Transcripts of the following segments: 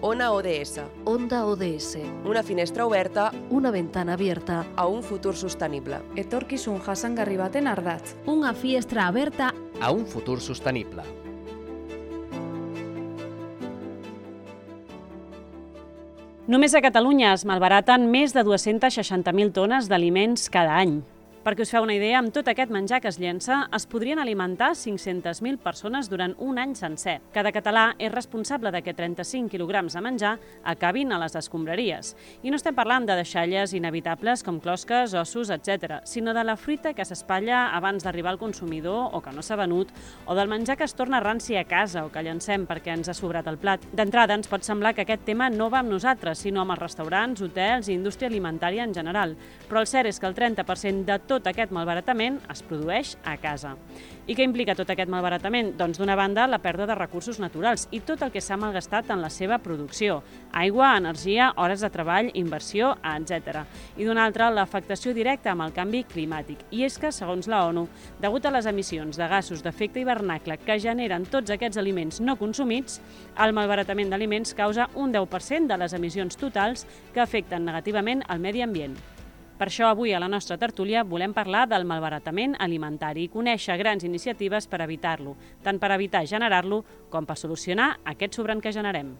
Ona ODS, Onda ODS. una finestra oberta Una ventana abierta. a un futur sostenible. Etorkizun jasangarri baten ardatz. Una finestra aberta a un futur sostenible. Només a Catalunya es malbaraten més de 260.000 tones d'aliments cada any. Perquè us feu una idea, amb tot aquest menjar que es llença, es podrien alimentar 500.000 persones durant un any sencer. Cada català és responsable de que 35 quilograms de menjar acabin a les escombraries. I no estem parlant de deixalles inevitables com closques, ossos, etc, sinó de la fruita que s'espatlla abans d'arribar al consumidor o que no s'ha venut, o del menjar que es torna ranci a casa o que llancem perquè ens ha sobrat el plat. D'entrada, ens pot semblar que aquest tema no va amb nosaltres, sinó amb els restaurants, hotels i indústria alimentària en general. Però el cert és que el 30% de tot aquest malbaratament es produeix a casa. I què implica tot aquest malbaratament? Doncs d'una banda la pèrdua de recursos naturals i tot el que s'ha malgastat en la seva producció. Aigua, energia, hores de treball, inversió, etc. I d'una altra, l'afectació directa amb el canvi climàtic. I és que, segons la ONU, degut a les emissions de gasos d'efecte hivernacle que generen tots aquests aliments no consumits, el malbaratament d'aliments causa un 10% de les emissions totals que afecten negativament al medi ambient. Per això avui a la nostra tertúlia volem parlar del malbaratament alimentari i conèixer grans iniciatives per evitar-lo, tant per evitar generar-lo com per solucionar aquest sobrant que generem.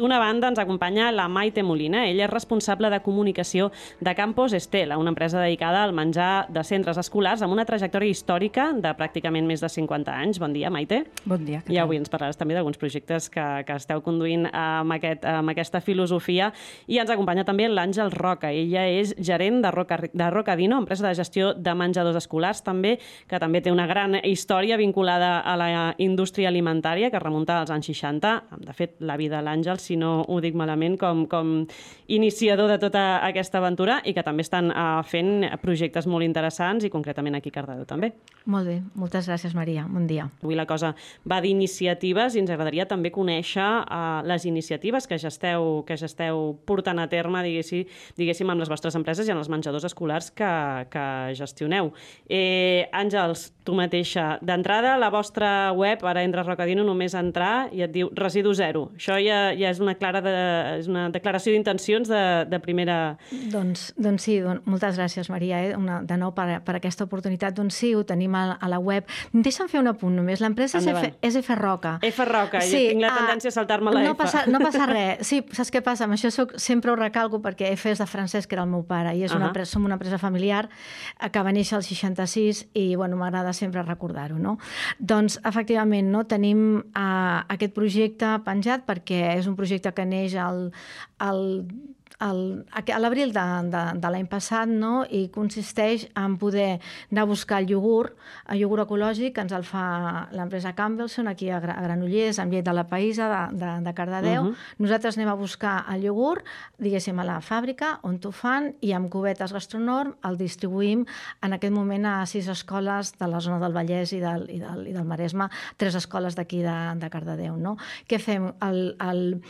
D'una banda ens acompanya la Maite Molina. Ella és responsable de comunicació de Campos Estela, una empresa dedicada al menjar de centres escolars amb una trajectòria històrica de pràcticament més de 50 anys. Bon dia, Maite. Bon dia. I avui ens parlaràs també d'alguns projectes que, que esteu conduint amb, aquest, amb aquesta filosofia. I ens acompanya també l'Àngel Roca. Ella és gerent de, Roca, de Rocadino, empresa de gestió de menjadors escolars, també que també té una gran història vinculada a la indústria alimentària que remunta als anys 60. De fet, la vida de l'Àngel, si no ho dic malament, com, com iniciador de tota aquesta aventura i que també estan uh, fent projectes molt interessants i concretament aquí a Cardedeu també. Molt bé, moltes gràcies Maria, bon dia. Avui la cosa va d'iniciatives i ens agradaria també conèixer uh, les iniciatives que ja esteu, que ja esteu portant a terme, diguéssim, diguéssim, amb les vostres empreses i en els menjadors escolars que, que gestioneu. Eh, Àngels, tu mateixa, d'entrada la vostra web, ara entres Rocadino, només entrar i et diu residu zero. Això ja, ja és una clara de, és una declaració d'intencions de, de primera... Doncs, doncs sí, don, moltes gràcies, Maria, eh? una, de nou per, per aquesta oportunitat. Doncs sí, ho tenim a, a la web. Deixa'm fer un apunt només. L'empresa és, F, és F Roca. F Roca, sí, jo tinc la tendència a saltar-me la no F. Passa, no passa res. Sí, saps què passa? Amb això soc, sempre ho recalco perquè F és de francès, que era el meu pare, i és una, uh -huh. som una empresa familiar eh, que va néixer al 66 i bueno, m'agrada sempre recordar-ho. No? Doncs, efectivament, no, tenim uh, aquest projecte penjat perquè és un projecte que neix al, al el, a l'abril de, de, de l'any passat no? i consisteix en poder anar a buscar el iogurt, el iogurt ecològic que ens el fa l'empresa Campbellson aquí a Granollers, amb llet de la Païsa de, de, de Cardedeu. Uh -huh. Nosaltres anem a buscar el iogurt, diguéssim, a la fàbrica on t'ho fan i amb cubetes gastronorm el distribuïm en aquest moment a sis escoles de la zona del Vallès i del, i del, i del Maresme, tres escoles d'aquí de, de Cardedeu. No? Què fem? El, el,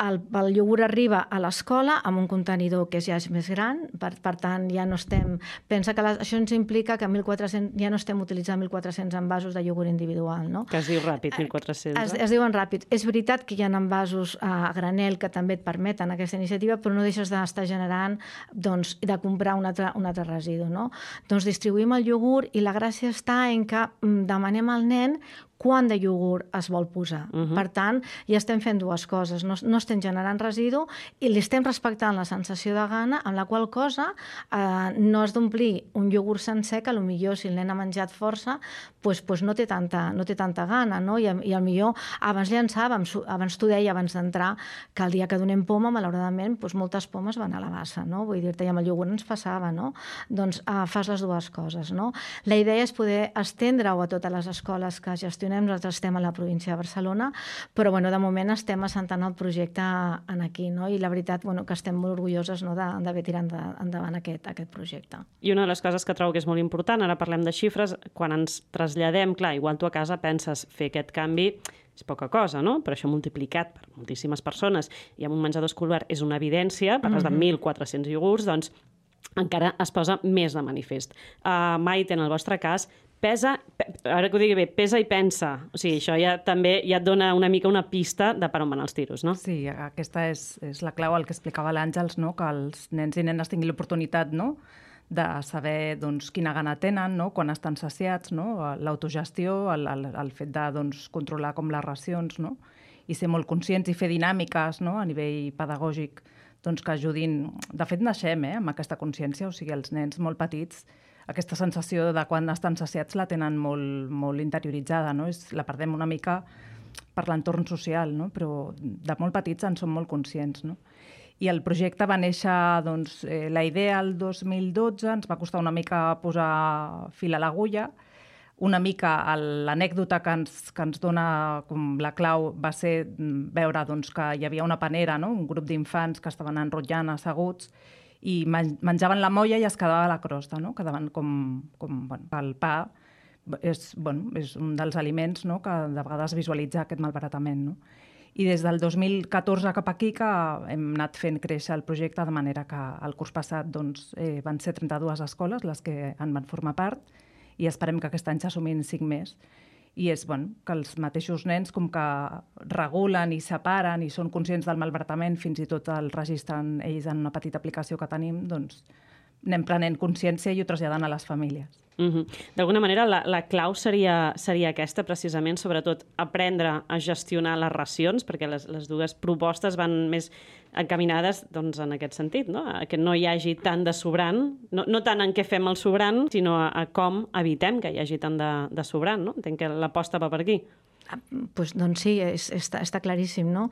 el, el iogurt arriba a l'escola amb un contenidor que ja és més gran, per, per tant ja no estem... Pensa que la, això ens implica que 1.400, ja no estem utilitzant 1.400 envasos de iogurt individual, no? Que es diu ràpid, 1.400. Es, es diuen ràpid. És veritat que hi ha envasos a granel que també et permeten aquesta iniciativa, però no deixes d'estar generant, doncs, de comprar un altre, un altre residu, no? Doncs distribuïm el iogurt i la gràcia està en que demanem al nen quant de iogurt es vol posar. Uh -huh. Per tant, ja estem fent dues coses. No, no estem generant residu i li estem respectant la sensació de gana, amb la qual cosa eh, no has d'omplir un iogurt sencer que millor si el nen ha menjat força pues, pues no, té tanta, no té tanta gana. No? I, I al millor abans llançàvem, abans t'ho deia abans d'entrar, que el dia que donem poma, malauradament, pues, moltes pomes van a la bassa. No? Vull dir-te, i amb el iogurt ens passava. No? Doncs eh, fas les dues coses. No? La idea és poder estendre-ho a totes les escoles que gestionen gestionem, nosaltres estem a la província de Barcelona, però bueno, de moment estem assentant el projecte en aquí, no? i la veritat bueno, que estem molt orgulloses no, d'haver tirat endavant aquest, aquest projecte. I una de les coses que trobo que és molt important, ara parlem de xifres, quan ens traslladem, clar, igual tu a casa penses fer aquest canvi, és poca cosa, no? Però això multiplicat per moltíssimes persones i amb un menjador escolar és una evidència, parles mm -hmm. de 1.400 iogurts, doncs encara es posa més de manifest. Uh, Maite, en el vostre cas, pesa, ara que ho digui bé, pesa i pensa. O sigui, això ja també ja et dona una mica una pista de per on van els tiros, no? Sí, aquesta és, és la clau, el que explicava l'Àngels, no? que els nens i nenes tinguin l'oportunitat no? de saber doncs, quina gana tenen, no? quan estan saciats, no? l'autogestió, el, el, el fet de doncs, controlar com les racions, no? i ser molt conscients i fer dinàmiques no? a nivell pedagògic doncs, que ajudin... De fet, naixem eh, amb aquesta consciència, o sigui, els nens molt petits aquesta sensació de quan estan saciats la tenen molt, molt interioritzada, no? És, la perdem una mica per l'entorn social, no? però de molt petits en som molt conscients. No? I el projecte va néixer, doncs, eh, la idea el 2012, ens va costar una mica posar fil a l'agulla, una mica l'anècdota que, ens, que ens dona com la clau va ser mm, veure doncs, que hi havia una panera, no? un grup d'infants que estaven enrotllant asseguts i menjaven la molla i es quedava la crosta, no? quedaven com, com bueno, el pa és, bueno, és un dels aliments no? que de vegades visualitza aquest malbaratament. No? I des del 2014 cap aquí que hem anat fent créixer el projecte de manera que el curs passat doncs, eh, van ser 32 escoles les que en van formar part i esperem que aquest any s'assumin 5 més i és bueno, que els mateixos nens com que regulen i separen i són conscients del malbaratament, fins i tot el registren ells en una petita aplicació que tenim, doncs anem prenent consciència i ho traslladant a les famílies. Mm -hmm. D'alguna manera, la, la clau seria, seria aquesta, precisament, sobretot aprendre a gestionar les racions, perquè les, les dues propostes van més encaminades doncs, en aquest sentit, no? a que no hi hagi tant de sobrant, no, no tant en què fem el sobrant, sinó a, a com evitem que hi hagi tant de, de sobrant. No? Entenc que l'aposta va per aquí. Pues, doncs sí, és, està, està claríssim. No?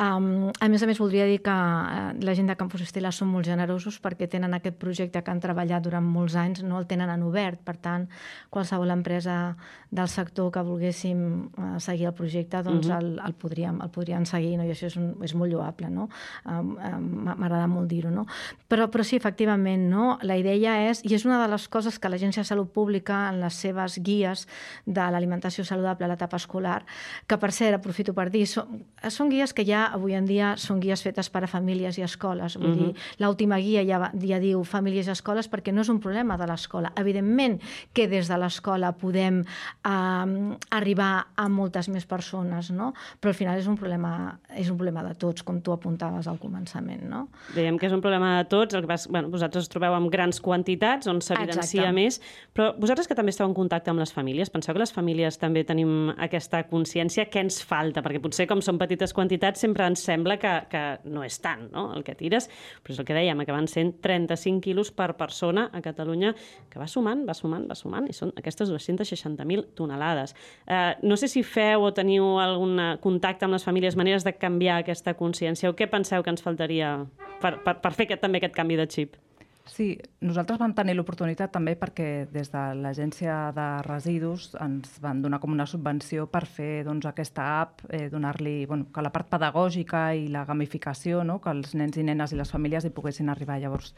Um, a més a més, voldria dir que uh, la gent de Campus Estela són molt generosos perquè tenen aquest projecte que han treballat durant molts anys, no el tenen en obert. Per tant, qualsevol empresa del sector que volguéssim uh, seguir el projecte, doncs uh -huh. el, el, podríem, el podrien seguir, no? i això és, un, és molt lloable. No? Um, um, M'agrada molt dir-ho. No? Però, però sí, efectivament, no? la idea és, i és una de les coses que l'Agència de Salut Pública en les seves guies de l'alimentació saludable a l'etapa escolar que per cert, aprofito per dir, són, són guies que ja avui en dia són guies fetes per a famílies i escoles. Vull uh -huh. dir, l'última guia ja, ja diu famílies i escoles perquè no és un problema de l'escola. Evidentment que des de l'escola podem eh, arribar a moltes més persones, no? però al final és un problema, és un problema de tots, com tu apuntaves al començament. No? Dèiem que és un problema de tots, el que vas, bueno, vosaltres us trobeu amb grans quantitats on s'evidencia més, però vosaltres que també esteu en contacte amb les famílies, penseu que les famílies també tenim aquesta consciència què ens falta, perquè potser com són petites quantitats sempre ens sembla que, que no és tant no? el que tires, però és el que dèiem, que van sent 35 quilos per persona a Catalunya, que va sumant, va sumant, va sumant, i són aquestes 260.000 tonelades. Eh, no sé si feu o teniu algun contacte amb les famílies, maneres de canviar aquesta consciència, o què penseu que ens faltaria per, per, per fer aquest, també aquest canvi de xip? Sí, nosaltres vam tenir l'oportunitat també perquè des de l'Agència de Residus ens van donar com una subvenció per fer doncs, aquesta app, eh, donar-li bueno, que la part pedagògica i la gamificació, no? que els nens i nenes i les famílies hi poguessin arribar. Llavors,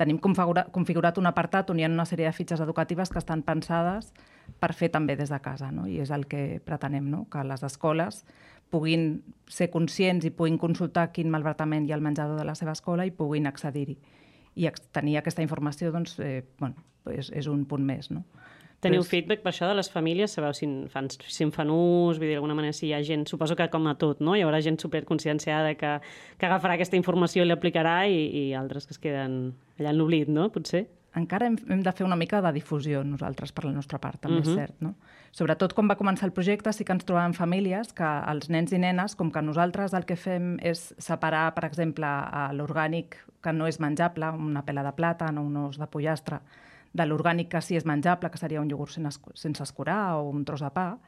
tenim configurat, configurat un apartat on hi ha una sèrie de fitxes educatives que estan pensades per fer també des de casa, no? i és el que pretenem, no? que les escoles puguin ser conscients i puguin consultar quin malbaratament hi ha al menjador de la seva escola i puguin accedir-hi i tenir aquesta informació doncs, eh, bueno, és, és un punt més. No? Teniu feedback per això de les famílies? Sabeu si en fan, si en fan ús? Vull dir, d'alguna manera, si hi ha gent... Suposo que com a tot, no? Hi haurà gent superconscienciada que, que agafarà aquesta informació i l'aplicarà i, i altres que es queden allà en l'oblit, no? Potser? Encara hem, hem de fer una mica de difusió nosaltres per la nostra part, també uh -huh. és mhm. cert. No? Sobretot quan va començar el projecte sí que ens trobàvem famílies que els nens i nenes, com que nosaltres el que fem és separar, per exemple, l'orgànic que no és menjable, una pela de plata, no un os de pollastre, de l'orgànic que sí és menjable, que seria un iogurt sense, sense escurar o un tros de pa,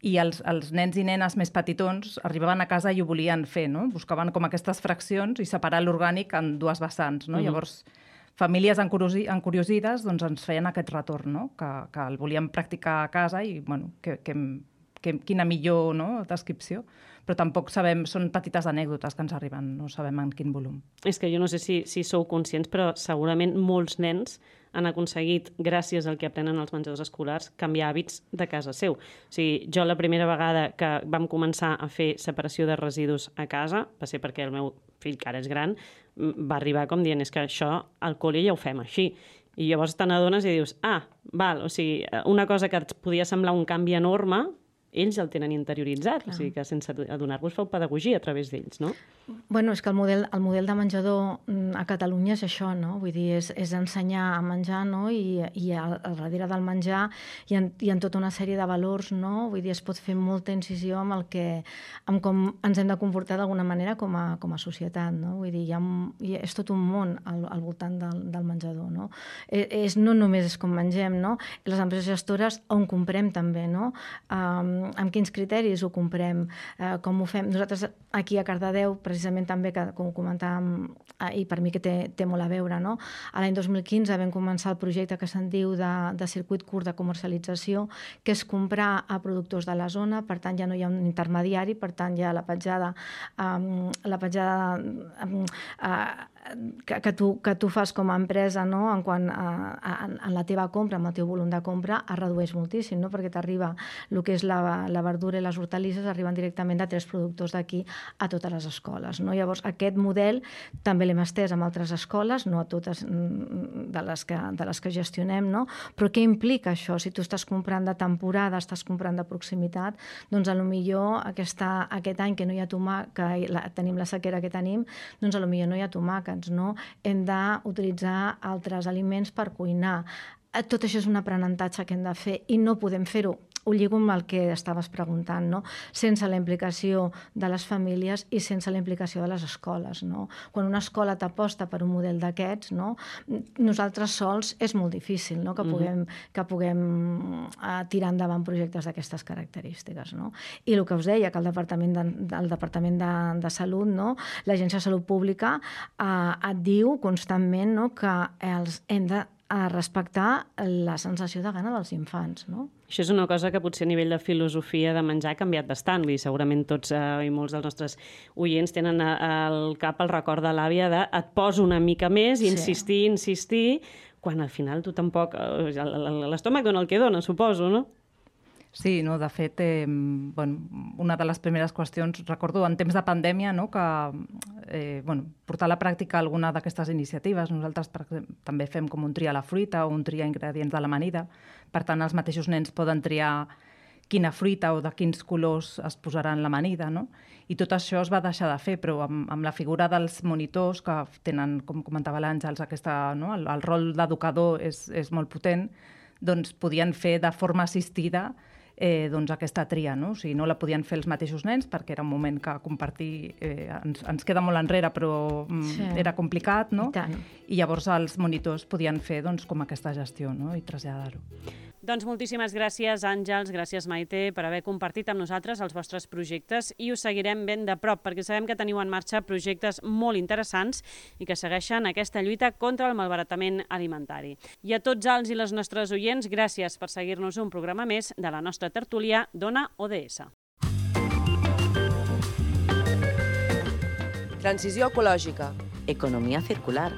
i els, els nens i nenes més petitons arribaven a casa i ho volien fer, no? Buscaven com aquestes fraccions i separar l'orgànic en dues vessants, no? Uh -huh. Llavors, famílies encuriosi encuriosides doncs, ens feien aquest retorn, no? que, que el volíem practicar a casa i bueno, que, que, que, quina millor no, descripció, però tampoc sabem, són petites anècdotes que ens arriben, no sabem en quin volum. És que jo no sé si, si sou conscients, però segurament molts nens han aconseguit, gràcies al que aprenen als menjadors escolars, canviar hàbits de casa seu. O sigui, jo la primera vegada que vam començar a fer separació de residus a casa, va ser perquè el meu fill, que ara és gran, va arribar com dient és que això al col·le ja ho fem així. I llavors te n'adones i dius, ah, val, o sigui, una cosa que et podia semblar un canvi enorme, ells el tenen interioritzat, Clar. o sigui que sense adonar-vos feu pedagogia a través d'ells, no? Bueno, és que el model, el model de menjador mm, a Catalunya és això, no? Vull dir, és, és ensenyar a menjar, no? I, i al, al darrere del menjar hi ha, hi ha tota una sèrie de valors, no? Vull dir, es pot fer molta incisió amb el que, amb com ens hem de comportar d'alguna manera com a, com a societat, no? Vull dir, hi ha, hi ha, és tot un món al, al voltant del, del menjador, no? És, és, no només és com mengem, no? Les empreses gestores on comprem també, no? Um, amb quins criteris ho comprem, uh, com ho fem. Nosaltres aquí a Cardedeu, precisament també, que, com comentàvem, uh, i per mi que té, té molt a veure, no? a l'any 2015 vam començar el projecte que se'n diu de, de circuit curt de comercialització, que és comprar a productors de la zona, per tant ja no hi ha un intermediari, per tant ja la petjada, um, la petjada uh, que, que, tu, que tu fas com a empresa no? en, quant a, a, en la teva compra, amb el teu volum de compra, es redueix moltíssim, no? perquè t'arriba el que és la, la verdura i les hortalisses, arriben directament de tres productors d'aquí a totes les escoles. No? Llavors, aquest model també l'hem estès amb altres escoles, no a totes mm, de les que, de les que gestionem, no? però què implica això? Si tu estàs comprant de temporada, estàs comprant de proximitat, doncs a lo millor aquesta, aquest any que no hi ha tomàquet, que la, tenim la sequera que tenim, doncs a lo millor no hi ha tomàquet, alimentàvens, no? hem d'utilitzar altres aliments per cuinar. Eh, tot això és un aprenentatge que hem de fer i no podem fer-ho ho lligo amb el que estaves preguntant, no? sense la implicació de les famílies i sense la implicació de les escoles. No? Quan una escola t'aposta per un model d'aquests, no? nosaltres sols és molt difícil no? que mhm. puguem, que puguem uh, tirar endavant projectes d'aquestes característiques. No? I el que us deia, que el Departament de, el Departament de, de Salut, no? l'Agència de Salut Pública, uh, et diu constantment no? que els hem de a respectar la sensació de gana dels infants. No? Això és una cosa que potser a nivell de filosofia de menjar ha canviat bastant. Vull dir, segurament tots eh, i molts dels nostres oients tenen al cap el record de l'àvia de et poso una mica més i insistir, sí. insistir, quan al final tu tampoc... Eh, l'estómac dona el que dona, suposo, no? Sí, no, de fet, eh, bueno, una de les primeres qüestions, recordo en temps de pandèmia, no, que eh, bueno, portar a la pràctica alguna d'aquestes iniciatives. Nosaltres per també fem com un tria a la fruita o un tria ingredients de l'amanida. Per tant, els mateixos nens poden triar quina fruita o de quins colors es posarà en l'amanida, no? I tot això es va deixar de fer, però amb, amb la figura dels monitors, que tenen, com comentava l'Àngels, aquesta, no? el, el rol d'educador és, és molt potent, doncs podien fer de forma assistida eh, doncs aquesta tria. No? O sigui, no la podien fer els mateixos nens perquè era un moment que compartir eh, ens, ens queda molt enrere, però mm, sí. era complicat, no? I, I llavors els monitors podien fer doncs, com aquesta gestió no? i traslladar-ho. Doncs moltíssimes gràcies, Àngels, gràcies, Maite, per haver compartit amb nosaltres els vostres projectes i us seguirem ben de prop, perquè sabem que teniu en marxa projectes molt interessants i que segueixen aquesta lluita contra el malbaratament alimentari. I a tots els i les nostres oients, gràcies per seguir-nos un programa més de la nostra tertúlia Dona ODS. Transició ecològica. Economia circular.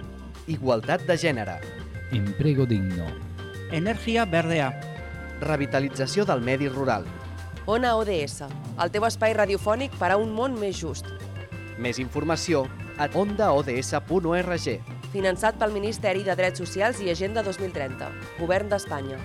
Igualtat de gènere. Emprego digno Energia verdea. Revitalització del medi rural. Ona ODS, el teu espai radiofònic per a un món més just. Més informació a ondaods.org. Finançat pel Ministeri de Drets Socials i Agenda 2030, Govern d'Espanya.